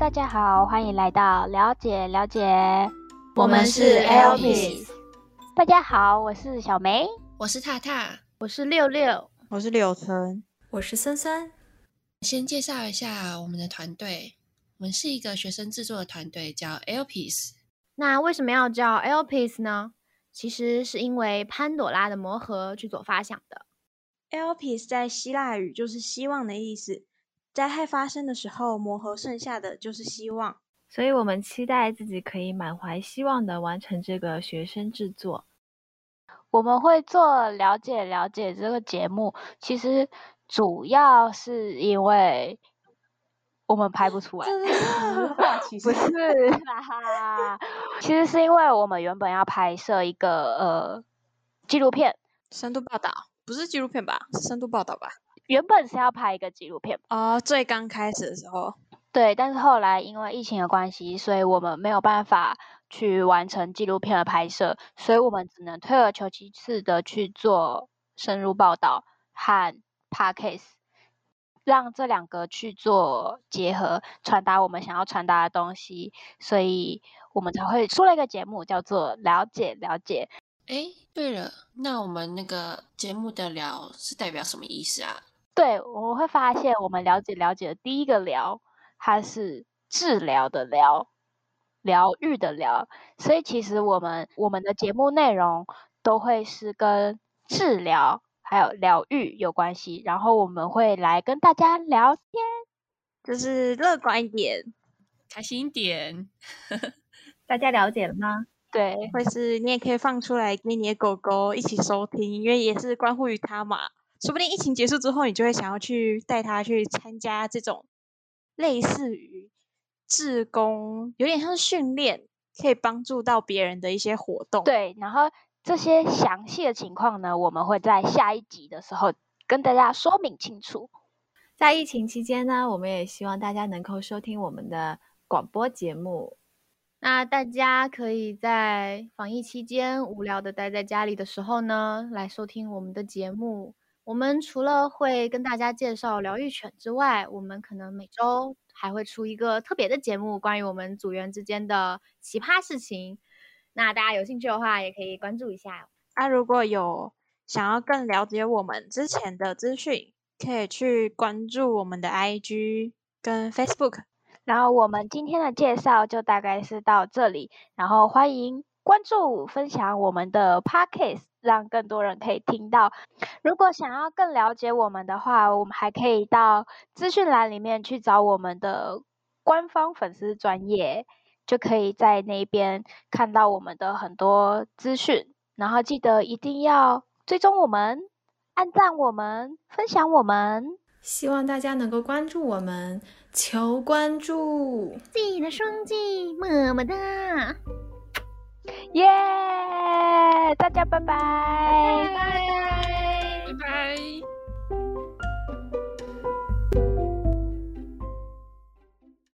大家好，欢迎来到了解了解，我们是 LPS。大家好，我是小梅，我是踏踏，我是六六，我是柳橙，我是森森。先介绍一下我们的团队，我们是一个学生制作的团队，叫 LPS。那为什么要叫 LPS 呢？其实是因为潘朵拉的魔盒去做发想的。LPS 在希腊语就是希望的意思。灾害发生的时候，磨合剩下的就是希望，所以我们期待自己可以满怀希望的完成这个学生制作。我们会做了解了解这个节目，其实主要是因为我们拍不出来，不是啦，其实是因为我们原本要拍摄一个呃纪录片，深度报道，不是纪录片吧？是深度报道吧？原本是要拍一个纪录片哦，最刚开始的时候，对，但是后来因为疫情的关系，所以我们没有办法去完成纪录片的拍摄，所以我们只能退而求其次的去做深入报道和 podcast，让这两个去做结合，传达我们想要传达的东西，所以我们才会出了一个节目，叫做了解了解。哎，对了，那我们那个节目的“聊”是代表什么意思啊？对，我们会发现，我们了解了解的第一个疗，它是治疗的疗，疗愈的疗。所以其实我们我们的节目内容都会是跟治疗还有疗愈有关系。然后我们会来跟大家聊天，就是乐观一点，开心一点。大家了解了吗？对，或是你也可以放出来跟你的狗狗一起收听，因为也是关乎于它嘛。说不定疫情结束之后，你就会想要去带他去参加这种类似于志工，有点像训练，可以帮助到别人的一些活动。对，然后这些详细的情况呢，我们会在下一集的时候跟大家说明清楚。在疫情期间呢，我们也希望大家能够收听我们的广播节目。那大家可以在防疫期间无聊的待在家里的时候呢，来收听我们的节目。我们除了会跟大家介绍疗愈犬之外，我们可能每周还会出一个特别的节目，关于我们组员之间的奇葩事情。那大家有兴趣的话，也可以关注一下。啊，如果有想要更了解我们之前的资讯，可以去关注我们的 IG 跟 Facebook。然后我们今天的介绍就大概是到这里，然后欢迎关注、分享我们的 Podcast。让更多人可以听到。如果想要更了解我们的话，我们还可以到资讯栏里面去找我们的官方粉丝专业，就可以在那边看到我们的很多资讯。然后记得一定要追踪我们、按赞我们、分享我们。希望大家能够关注我们，求关注，记得双击，么么哒。耶！大家拜拜。